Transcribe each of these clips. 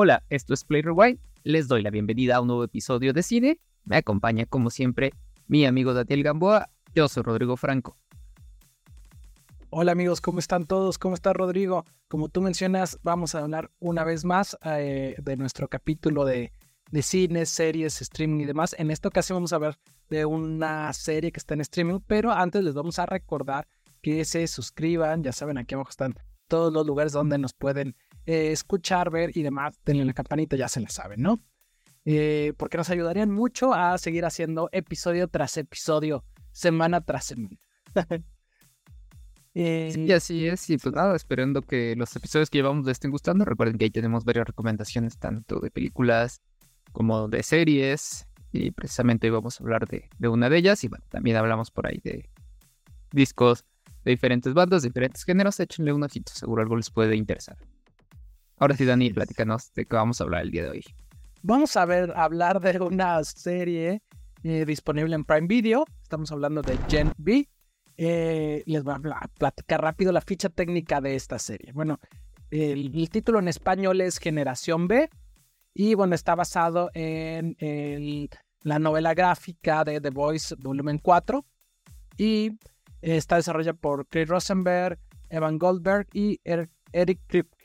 Hola, esto es Play Rewind. Les doy la bienvenida a un nuevo episodio de cine. Me acompaña, como siempre, mi amigo Daniel Gamboa. Yo soy Rodrigo Franco. Hola amigos, ¿cómo están todos? ¿Cómo está Rodrigo? Como tú mencionas, vamos a hablar una vez más eh, de nuestro capítulo de, de cine, series, streaming y demás. En esta ocasión vamos a hablar de una serie que está en streaming, pero antes les vamos a recordar que se suscriban. Ya saben, aquí abajo están todos los lugares donde nos pueden eh, escuchar, ver y demás, denle la campanita, ya se la saben, ¿no? Eh, porque nos ayudarían mucho a seguir haciendo episodio tras episodio, semana tras semana. Eh, sí, así es. Y pues nada, esperando que los episodios que llevamos les estén gustando. Recuerden que ahí tenemos varias recomendaciones, tanto de películas como de series. Y precisamente hoy vamos a hablar de, de una de ellas. Y bueno, también hablamos por ahí de discos de diferentes bandas, diferentes géneros. Échenle un ojito, seguro algo les puede interesar. Ahora sí, Dani, platícanos de qué vamos a hablar el día de hoy. Vamos a ver, hablar de una serie eh, disponible en Prime Video. Estamos hablando de Gen B. Eh, les voy a platicar rápido la ficha técnica de esta serie. Bueno, el, título en español es Generación B. Y bueno, está basado en la novela gráfica de The Voice Volumen 4. Y está desarrollada por Craig Rosenberg, Evan Goldberg y Eric Kripke.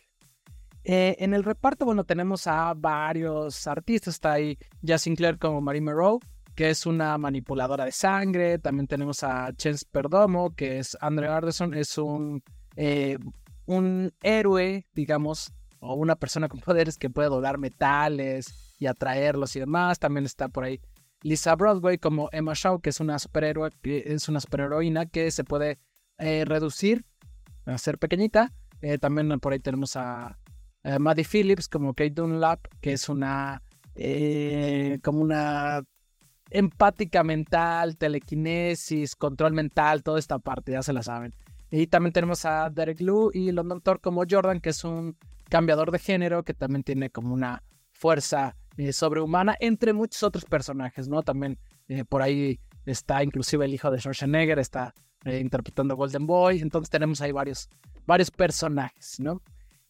Eh, en el reparto, bueno, tenemos a varios artistas. Está ahí Jazz Sinclair como Marie Monroe, que es una manipuladora de sangre. También tenemos a Chance Perdomo, que es Andre Arderson, es un, eh, un héroe, digamos, o una persona con poderes que puede doblar metales y atraerlos y demás. También está por ahí Lisa Broadway como Emma Shaw, que es una superhéroe, es una superheroína que se puede eh, reducir a ser pequeñita. también por ahí tenemos a eh, Maddie Phillips como Kate Dunlap, que es una eh, como una empática mental, telequinesis, control mental, toda esta parte, ya se la saben. Y también tenemos a Derek Liu y London Thor como Jordan, que es un cambiador de género, que también tiene como una fuerza eh, sobrehumana, entre muchos otros personajes, ¿no? También por ahí está inclusive el hijo de Schwarzenegger, está interpretando Golden Boy, entonces tenemos ahí varios, varios personajes, ¿no?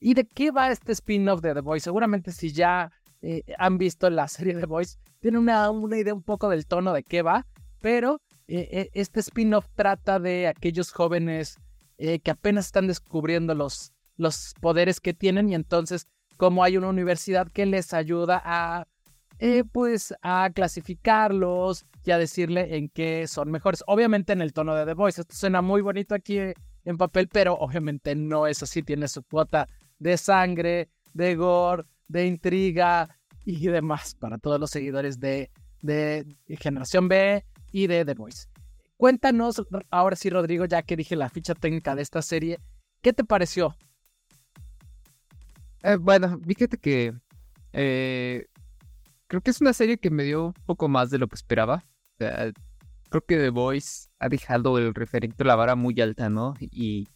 ¿Y de qué va este spin-off de The Voice? Seguramente si ya eh, han visto la serie The Voice, tienen una, una, idea un poco del tono de qué va, pero eh, eh, este spin-off trata de aquellos jóvenes que apenas están descubriendo los, los poderes que tienen y entonces como hay una universidad que les ayuda a pues a clasificarlos y a decirle en qué son mejores. Obviamente en el tono de The Voice. Esto suena muy bonito aquí en papel, pero obviamente no es así. Tiene su cuota de sangre, de gore, de intriga y demás para todos los seguidores de, de Generación B y de The Voice. Cuéntanos, ahora sí, Rodrigo, ya que dije la ficha técnica de esta serie, ¿qué te pareció? Eh, bueno, fíjate que eh, creo que es una serie que me dio un poco más de lo que esperaba. creo que The Voice ha dejado el referente la vara muy alta, ¿no? Y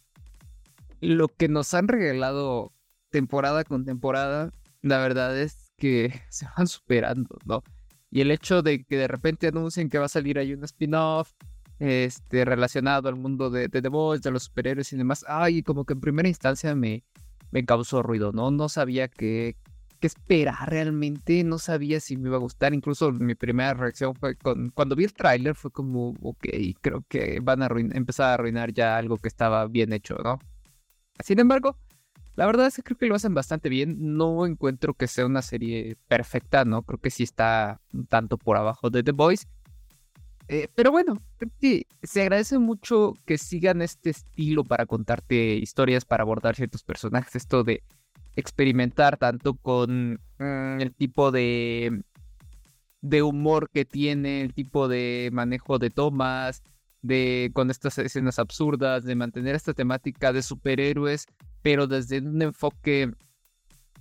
lo que nos han regalado temporada con temporada, la verdad es que se van superando, ¿no? Y el hecho de que de repente anuncien que va a salir ahí un spin-off este, relacionado al mundo de, de The Voice, de los superhéroes y demás, ay, como que en primera instancia me, me causó ruido, ¿no? No sabía qué, qué esperar realmente, no sabía si me iba a gustar, incluso mi primera reacción fue con, cuando vi el tráiler fue como, ok, creo que van a empezar a arruinar ya algo que estaba bien hecho, ¿no? Sin embargo, la verdad es que creo que lo hacen bastante bien. No encuentro que sea una serie perfecta, ¿no? Creo que sí está un tanto por abajo de The Boys. Eh, pero bueno, creo se agradece mucho que sigan este estilo para contarte historias, para abordar ciertos personajes. Esto de experimentar tanto con mm, el tipo de, de humor que tiene, el tipo de manejo de tomas, de con estas escenas absurdas, de mantener esta temática de superhéroes pero desde un enfoque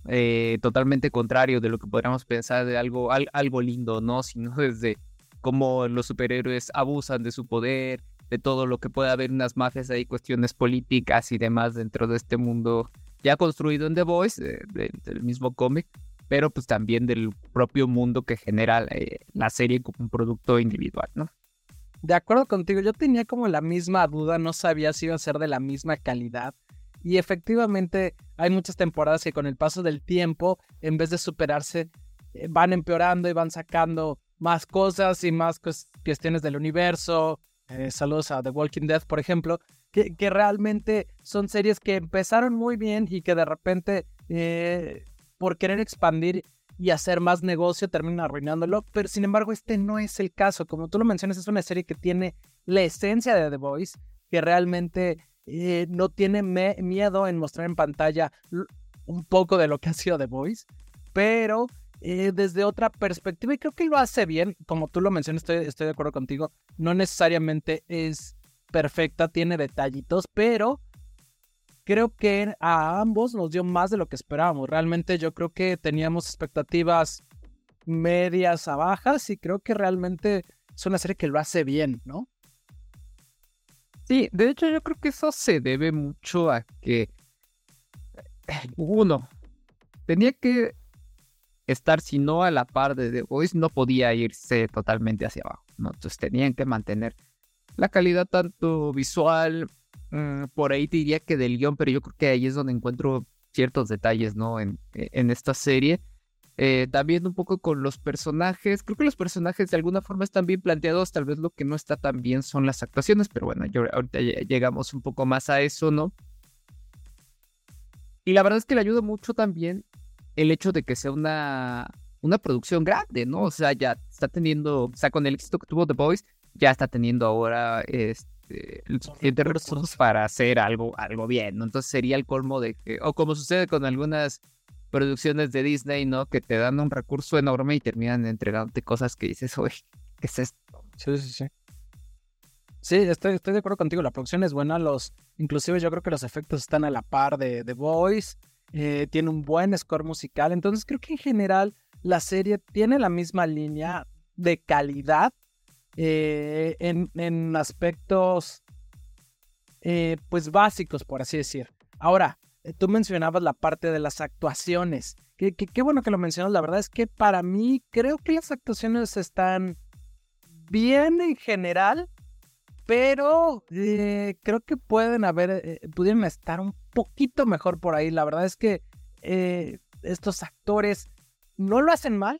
eh, totalmente contrario de lo que podríamos pensar de algo, algo lindo, ¿no? Sino desde cómo los superhéroes abusan de su poder, de todo lo que puede haber unas mafias ahí, cuestiones políticas y demás dentro de este mundo ya construido en The Voice, del mismo cómic, pero pues también del propio mundo que genera eh, la serie como un producto individual, ¿no? De acuerdo contigo, yo tenía como la misma duda, no sabía si iba a ser de la misma calidad y efectivamente hay muchas temporadas que con el paso del tiempo, en vez de superarse, eh, van empeorando y van sacando más cosas y más cuestiones del universo. Eh, saludos a The Walking Dead, por ejemplo, que, realmente son series que empezaron muy bien y que de repente, eh, por querer expandir y hacer más negocio, terminan arruinándolo. Pero sin embargo, este no es el caso. Como tú lo mencionas, es una serie que tiene la esencia de The Voice, que realmente eh, no tiene miedo en mostrar en pantalla un poco de lo que ha sido The Voice, pero eh, desde otra perspectiva y creo que lo hace bien, como tú lo mencionas, estoy, estoy de acuerdo contigo, no necesariamente es perfecta, tiene detallitos, pero creo que a ambos nos dio más de lo que esperábamos. Realmente yo creo que teníamos expectativas medias a bajas y creo que realmente es una serie que lo hace bien, ¿no? Sí, de hecho yo creo que eso se debe mucho a que uno tenía que estar, si no a la par de The Voice, no podía irse totalmente hacia abajo. Entonces tenían que mantener la calidad tanto visual, mm, por ahí te diría que del guion, pero yo creo que ahí es donde encuentro ciertos detalles, ¿no? En, e, en esta serie. Eh, también un poco con los personajes. Creo que los personajes de alguna forma están bien planteados. Tal vez lo que no está tan bien son las actuaciones, pero bueno, yo, ahorita llegamos un poco más a eso, ¿no? Y la verdad es que le ayuda mucho también el hecho de que sea una, una producción grande, ¿no? O sea, ya está teniendo, o sea, con el éxito que tuvo The Boys, ya está teniendo ahora este, suficientes recursos para hacer algo, algo bien, ¿no? Entonces sería el colmo de que, o como sucede con algunas producciones de Disney, ¿no? Que te dan un recurso enorme y terminan entregándote cosas que dices, oye, ¿qué es esto? Sí, sí, sí. Sí, estoy, estoy de acuerdo contigo, la producción es buena, los, inclusive yo creo que los efectos están a la par de The Voice, eh, tiene un buen score musical, entonces creo que en general la serie tiene la misma línea de calidad eh, en, aspectos eh, pues básicos, por así decir. Ahora, tú mencionabas la parte de las actuaciones. Qué, qué, bueno que lo mencionas. La verdad es que para mí creo que las actuaciones están bien en general, pero creo que pueden haber, pudieran estar un poquito mejor por ahí. La verdad es que eh, estos actores no lo hacen mal,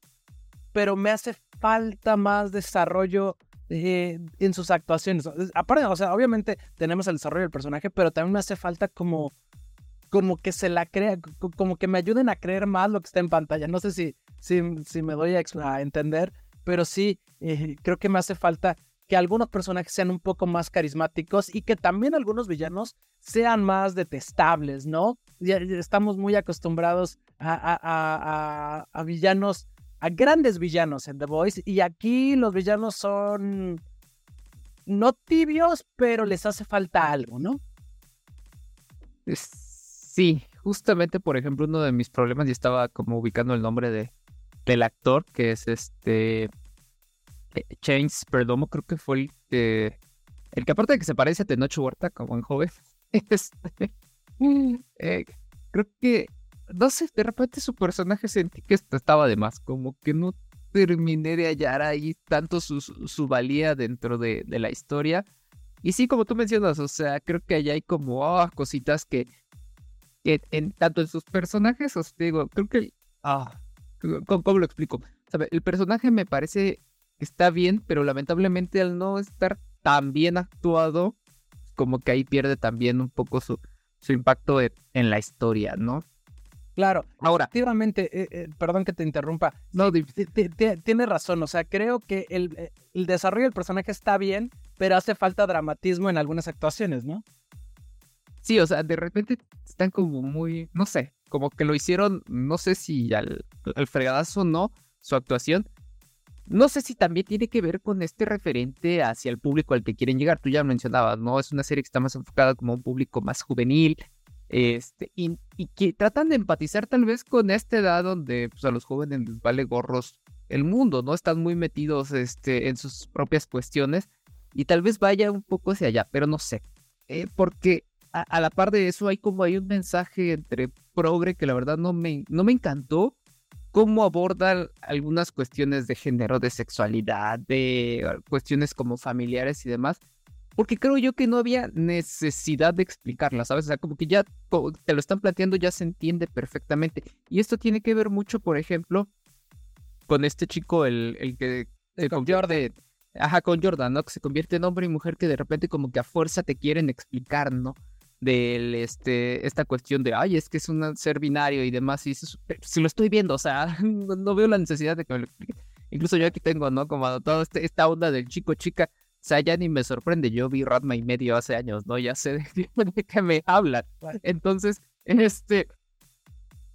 pero me hace falta más desarrollo eh, en sus actuaciones. Aparte, o sea, obviamente tenemos el desarrollo del personaje, pero también me hace falta como, como que se la crea, como que me ayuden a creer más lo que está en pantalla. No sé si, si, si me doy a, entender, pero sí, eh, creo que me hace falta que algunos personajes sean un poco más carismáticos y que también algunos villanos sean más detestables, ¿no? Estamos muy acostumbrados a, a, villanos, a grandes villanos en The Voice y aquí los villanos son no tibios, pero les hace falta algo, ¿no? Sí, justamente, por ejemplo, uno de mis problemas, y estaba como ubicando el nombre de, del actor, que es este Chains eh, Perdomo, creo que fue el que, el que aparte de que se parece a Tenoch Huerta como en joven, este, eh, creo que, no sé, de repente su personaje sentí que estaba de más, como que no terminé de hallar ahí tanto su, su valía dentro de, de, la historia. Y sí, como tú mencionas, o sea, creo que allá hay como ah, cositas que, que en, tanto en sus personajes, os digo, creo que, ah, ¿cómo, lo explico? ¿Sabe? El personaje me parece está bien, pero lamentablemente al no estar tan bien actuado, como que ahí pierde también un poco su, su impacto en, la historia, ¿no? Claro, ahora, efectivamente, eh, eh, perdón que te interrumpa. No, tienes razón, o sea, creo que el, eh, el, desarrollo del personaje está bien, pero hace falta dramatismo en algunas actuaciones, ¿no? Sí, o sea, de repente están como muy, no sé, como que lo hicieron, no sé si al, al fregadazo o no, su actuación, no sé si también tiene que ver con este referente hacia el público al que quieren llegar. Tú ya mencionabas, ¿no? Es una serie que está más enfocada como un público más juvenil. Este, y, que tratan de empatizar tal vez con esta edad donde pues, a los jóvenes les vale gorros el mundo, ¿no? Están muy metidos este, en sus propias cuestiones y tal vez vaya un poco hacia allá, pero no sé. Eh, porque a, la par de eso hay como hay un mensaje entre progre que la verdad no me, no me encantó cómo abordan algunas cuestiones de género, de sexualidad, de ah, cuestiones como familiares y demás, porque creo yo que no había necesidad de explicarla, ¿sabes? O sea, como que ya te lo están planteando, ya se entiende perfectamente. Y esto tiene que ver mucho, por ejemplo, con este chico, el, el que... con Jordan. Ajá, con Jordan, ¿no? Que se convierte en hombre y mujer que de repente como que a fuerza te quieren explicar, ¿no? De este, esta cuestión de, ay, es que es un ser binario y demás. Y si lo estoy viendo, o sea, no, veo la necesidad de que me lo explique. Incluso yo aquí tengo, ¿no? Como toda este, esta onda del chico-chica o sea, ya ni me sorprende. Yo vi Ratma y medio hace años, ¿no? Ya sé de, qué me hablan. Entonces, este.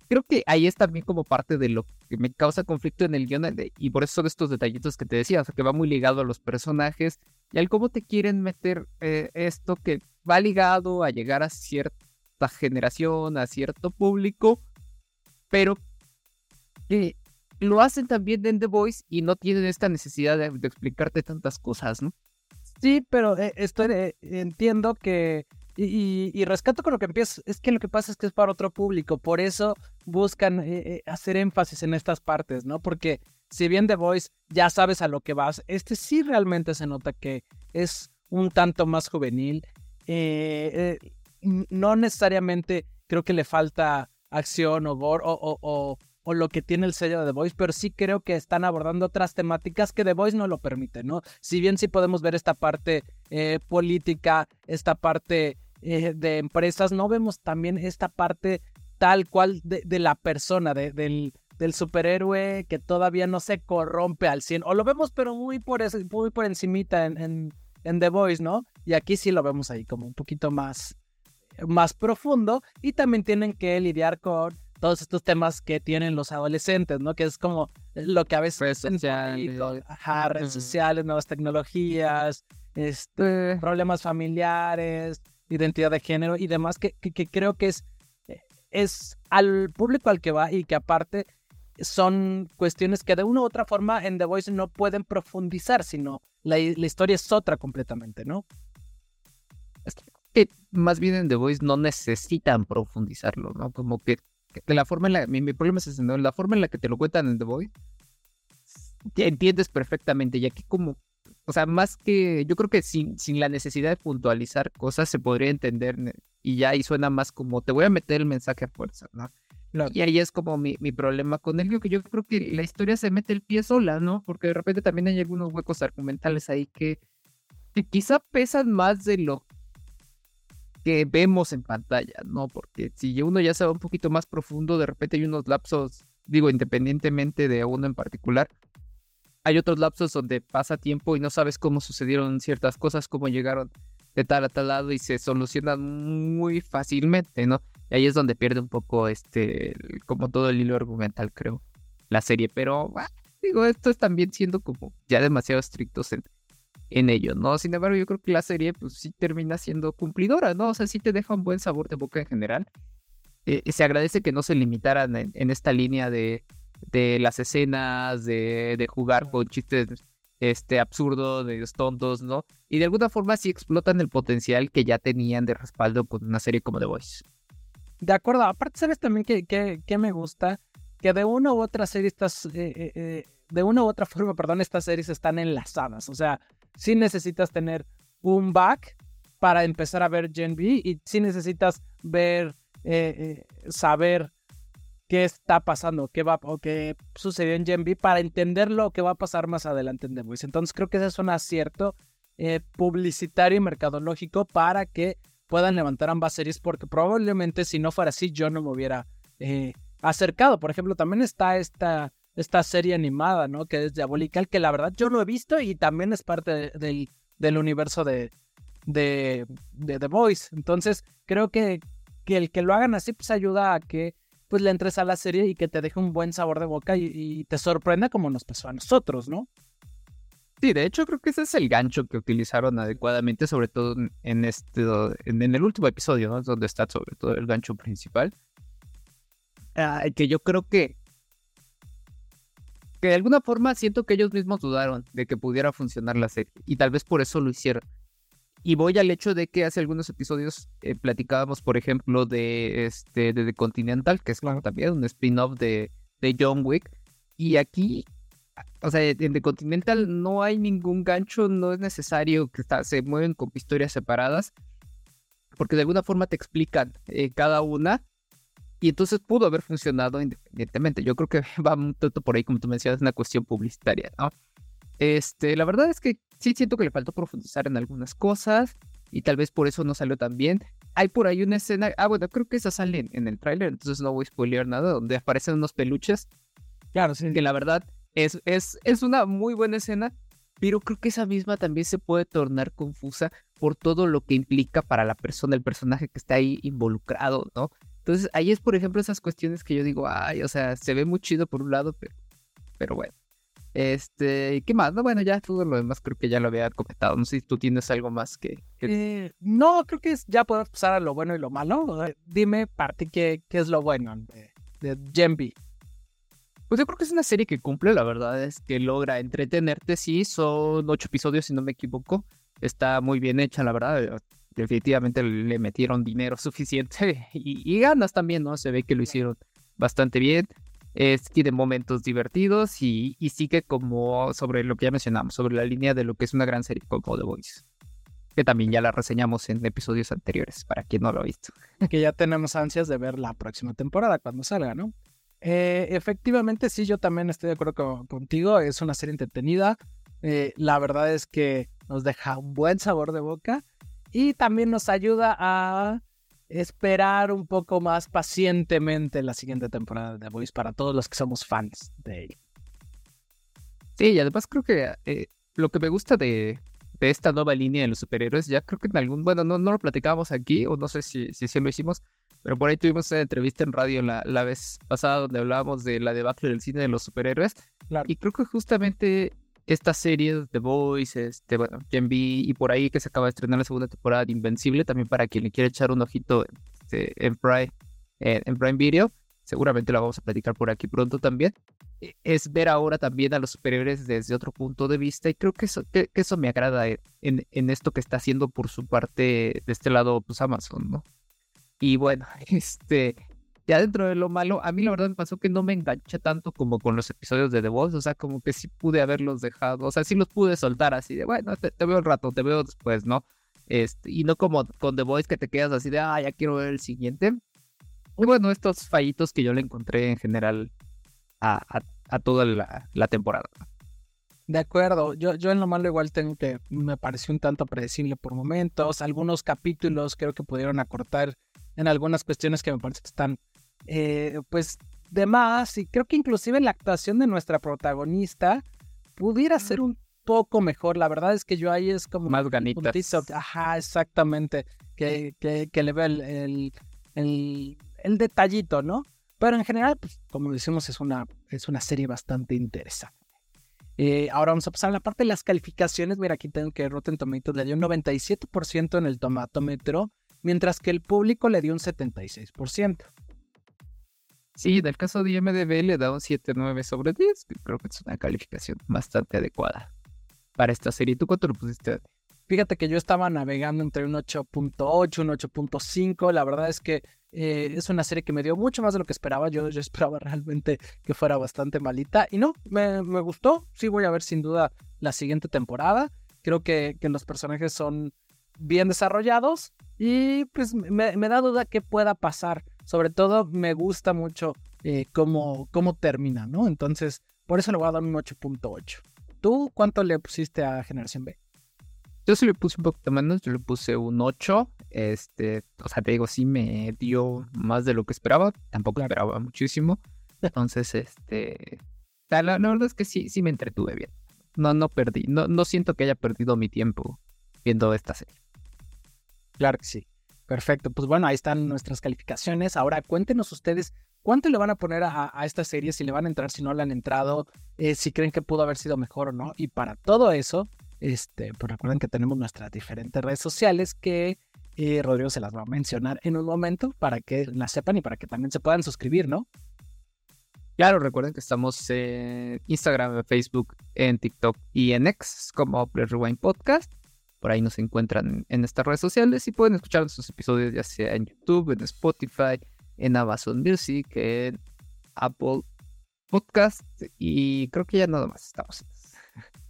Creo que ahí es también como parte de lo que me causa conflicto en el guion. Y por eso son estos detallitos que te decía. O sea, que va muy ligado a los personajes y al cómo te quieren meter eh, esto que va ligado a llegar a cierta generación, a cierto público, pero que lo hacen también en The Voice y no tienen esta necesidad de explicarte tantas cosas, ¿no? Sí, pero eh, estoy, eh, entiendo que, y, rescato con lo que empieza, es que lo que pasa es que es para otro público, por eso buscan eh, hacer énfasis en estas partes, ¿no? Porque si bien The Voice ya sabes a lo que vas, este sí realmente se nota que es un tanto más juvenil. no necesariamente creo que le falta acción o gore o, o lo que tiene el sello de The Voice, pero sí creo que están abordando otras temáticas que The Voice no lo permite, ¿no? Si bien sí podemos ver esta parte eh, política, esta parte eh, de empresas, no vemos también esta parte tal cual de, la persona, del, del, superhéroe que todavía no se corrompe al 100, o lo vemos pero muy por, muy por encimita en, en, The Voice, ¿no? Y aquí sí lo vemos ahí como un poquito más, más profundo y también tienen que lidiar con todos estos temas que tienen los adolescentes, ¿no? Que es como lo que a veces... Redes sociales. Ajá, redes sociales, nuevas tecnologías, este, problemas familiares, identidad de género y demás, que, que, creo que es, es al público al que va y que aparte son cuestiones que de una u otra forma en The Voice no pueden profundizar, sino la, la historia es otra completamente, ¿no? Es que más bien en The Voice no necesitan profundizarlo, ¿no? Como que de la forma en la, mi, problema es ese, ¿no? La forma en la que te lo cuentan en The Voice, entiendes perfectamente, y aquí como, o sea, más que, yo creo que sin, sin la necesidad de puntualizar cosas se podría entender y ya ahí suena más como, te voy a meter el mensaje a fuerza, ¿no? Y ahí es como mi, mi problema con él, que yo creo que la historia se mete el pie sola, ¿no? Porque de repente también hay algunos huecos argumentales ahí que, que quizá pesan más de lo que vemos en pantalla, ¿no? Porque si uno ya se va un poquito más profundo, de repente hay unos lapsos, digo, independientemente de uno en particular, hay otros lapsos donde pasa tiempo y no sabes cómo sucedieron ciertas cosas, cómo llegaron de tal a tal lado y se solucionan muy fácilmente, ¿no? Y ahí es donde pierde un poco, este, como todo el hilo argumental, creo, la serie. Pero, ah, digo, esto es también siendo como ya demasiado estrictos en, en ello, ¿no? Sin embargo, yo creo que la serie, pues sí termina siendo cumplidora, ¿no? O sea, sí te deja un buen sabor de boca en general. Eh, se agradece que no se limitaran en, esta línea de, de las escenas, de, de, jugar con chistes este, absurdos, de los tontos, ¿no? Y de alguna forma sí explotan el potencial que ya tenían de respaldo con una serie como The Voice. De acuerdo, aparte, ¿sabes también que, que, me gusta? Que de una u otra serie estás... Eh, eh, de una u otra forma, perdón, estas series están enlazadas. O sea, si necesitas tener un back para empezar a ver Gen y si necesitas ver, eh, eh, saber qué está pasando, qué va o qué sucedió en Gen para entender lo que va a pasar más adelante en The Voice. Entonces creo que ese es un acierto eh, publicitario y mercadológico para que puedan levantar ambas series porque probablemente si no fuera así yo no me hubiera acercado. Por ejemplo, también está esta esta serie animada, ¿no? Que es Diabolical, que la verdad yo no he visto y también es parte del, del universo de, de, de, The Voice. Entonces, creo que, que el que lo hagan así, pues ayuda a que pues le entres a la serie y que te deje un buen sabor de boca y, te sorprenda como nos pasó a nosotros, ¿no? Sí, de hecho creo que ese es el gancho que utilizaron adecuadamente, sobre todo en este, en, el último episodio, ¿no? Donde está sobre todo el gancho principal. Ah, que yo creo que que de alguna forma siento que ellos mismos dudaron de que pudiera funcionar la serie y tal vez por eso lo hicieron. Y voy al hecho de que hace algunos episodios eh, platicábamos, por ejemplo, de este de The Continental, que es claro. también un spin-off de, de John Wick. Y aquí o sea, en The Continental no hay ningún gancho, no es necesario que se mueven con historias separadas, porque de alguna forma te explican eh, cada una y entonces pudo haber funcionado independientemente. Yo creo que va un tanto por ahí, como tú mencionas, una cuestión publicitaria, ¿no? Este, la verdad es que sí siento que le faltó profundizar en algunas cosas y tal vez por eso no salió tan bien. Hay por ahí una escena, ah, bueno, creo que esa sale en, el tráiler, entonces no voy a spoilear nada, donde aparecen unos peluches. Claro, sí. Que la verdad es, es, es una muy buena escena, pero creo que esa misma también se puede tornar confusa por todo lo que implica para la persona, el personaje que está ahí involucrado, ¿no? Entonces ahí es, por ejemplo, esas cuestiones que yo digo, ay, o sea, se ve muy chido por un lado, pero, pero bueno. Este, ¿qué más? No, bueno, ya todo lo demás creo que ya lo había comentado. No sé si tú tienes algo más que. Eh, no, creo que ya podemos pasar a lo bueno y lo malo. Dime, parte, ¿qué, qué es lo bueno de, de Pues yo creo que es una serie que cumple, la verdad es que logra entretenerte. Sí, son ocho episodios, si no me equivoco. Está muy bien hecha, la verdad. Definitivamente le metieron dinero suficiente y, y ganas también, ¿no? Se ve que lo hicieron bastante bien es, tiene momentos divertidos y, y, sigue como sobre lo que ya mencionamos, sobre la línea de lo que es una gran serie como The Voice. Que también ya la reseñamos en episodios anteriores, para quien no lo ha visto. Que ya tenemos ansias de ver la próxima temporada cuando salga, ¿no? Eh, efectivamente, sí, yo también estoy de acuerdo contigo. Es una serie entretenida. Eh, la verdad es que nos deja un buen sabor de boca y también nos ayuda a esperar un poco más pacientemente la siguiente temporada de The Voice para todos los que somos fans de ella. Sí, y además creo que eh, lo que me gusta de, de, esta nueva línea de los superhéroes, ya creo que en algún, bueno, no, no lo platicábamos aquí, o no sé si, si, lo hicimos, pero por ahí tuvimos una entrevista en radio la, la vez pasada donde hablábamos de la debacle del cine de los superhéroes. Y creo que justamente esta serie The Voice, este, bueno, Gen y por ahí que se acaba de estrenar la segunda temporada de Invencible, también para quien le quiera echar un ojito este, en, Prime, en, Prime Video, seguramente la vamos a platicar por aquí pronto también, e, es ver ahora también a los superhéroes desde otro punto de vista y creo que eso, que, eso me agrada en, en, esto que está haciendo por su parte de este lado pues Amazon, ¿no? Y bueno, este, ya dentro de lo malo, a mí la verdad me pasó que no me enganché tanto como con los episodios de The Voice, o sea, como que sí pude haberlos dejado, o sea, sí los pude soltar así de, bueno, te, veo el rato, te veo después, ¿no? Este, y no como con The Voice que te quedas así de, ah, ya quiero ver el siguiente. Y bueno, estos fallitos que yo le encontré en general a, a, toda la, la, temporada. De acuerdo, yo, yo en lo malo igual tengo que, me pareció un tanto predecible por momentos, algunos capítulos creo que pudieron acortar en algunas cuestiones que me parece que están eh, pues de más. Y creo que inclusive la actuación de nuestra protagonista pudiera ser un poco mejor. La verdad es que yo ahí es como... Más ganitas. Ajá, exactamente. Que, que, le veo el, el, el, detallito, ¿no? Pero en general, pues, como decimos, es una, es una serie bastante interesante. Eh, ahora vamos a pasar a la parte de las calificaciones. Mira, aquí tengo que Rotten Tomatoes le dio un 97% en el tomatómetro, mientras que el público le dio un 76%. Sí, en el caso de IMDB le da un 7.9 sobre 10, que creo que es una calificación bastante adecuada para esta serie. ¿Tú cuánto lo pusiste? Fíjate que yo estaba navegando entre un 8.8, un 8.5. La verdad es que eh, es una serie que me dio mucho más de lo que esperaba. Yo, yo esperaba realmente que fuera bastante malita. Y no, me, gustó. Sí voy a ver sin duda la siguiente temporada. Creo que, que los personajes son bien desarrollados. Y pues me, me da duda qué pueda pasar sobre todo me gusta mucho eh, cómo, cómo termina, ¿no? Entonces, por eso le voy a dar un 8.8. ¿Tú cuánto le pusiste a Generación B? Yo sí le puse un poquito menos, yo le puse un 8. Este, o sea, te digo, sí me dio más de lo que esperaba. Tampoco esperaba muchísimo. Entonces, este. La, la, verdad es que sí, sí me entretuve bien. No, no perdí. No, no siento que haya perdido mi tiempo viendo esta serie. Claro que sí. Perfecto, pues bueno, ahí están nuestras calificaciones. Ahora cuéntenos ustedes cuánto le van a poner a, esta serie, si le van a entrar, si no le han entrado, eh, si creen que pudo haber sido mejor o no. Y para todo eso, este, pues recuerden que tenemos nuestras diferentes redes sociales que eh, Rodrigo se las va a mencionar en un momento para que las sepan y para que también se puedan suscribir, ¿no? Claro, recuerden que estamos en Instagram, Facebook, en TikTok y en X como Rewind Podcast. Por ahí nos encuentran en estas redes sociales y pueden escuchar nuestros episodios ya sea en YouTube, en Spotify, en Amazon Music, en Apple podcast y creo que ya nada más estamos.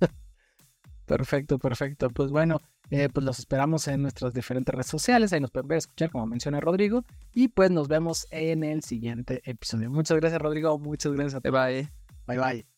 Perfecto, perfecto. Pues bueno, eh, pues los esperamos en nuestras diferentes redes sociales. Ahí nos pueden ver, escuchar, como menciona Rodrigo. Y pues nos vemos en el siguiente episodio. Muchas gracias, Rodrigo. Muchas gracias a ti. Bye. Bye, bye.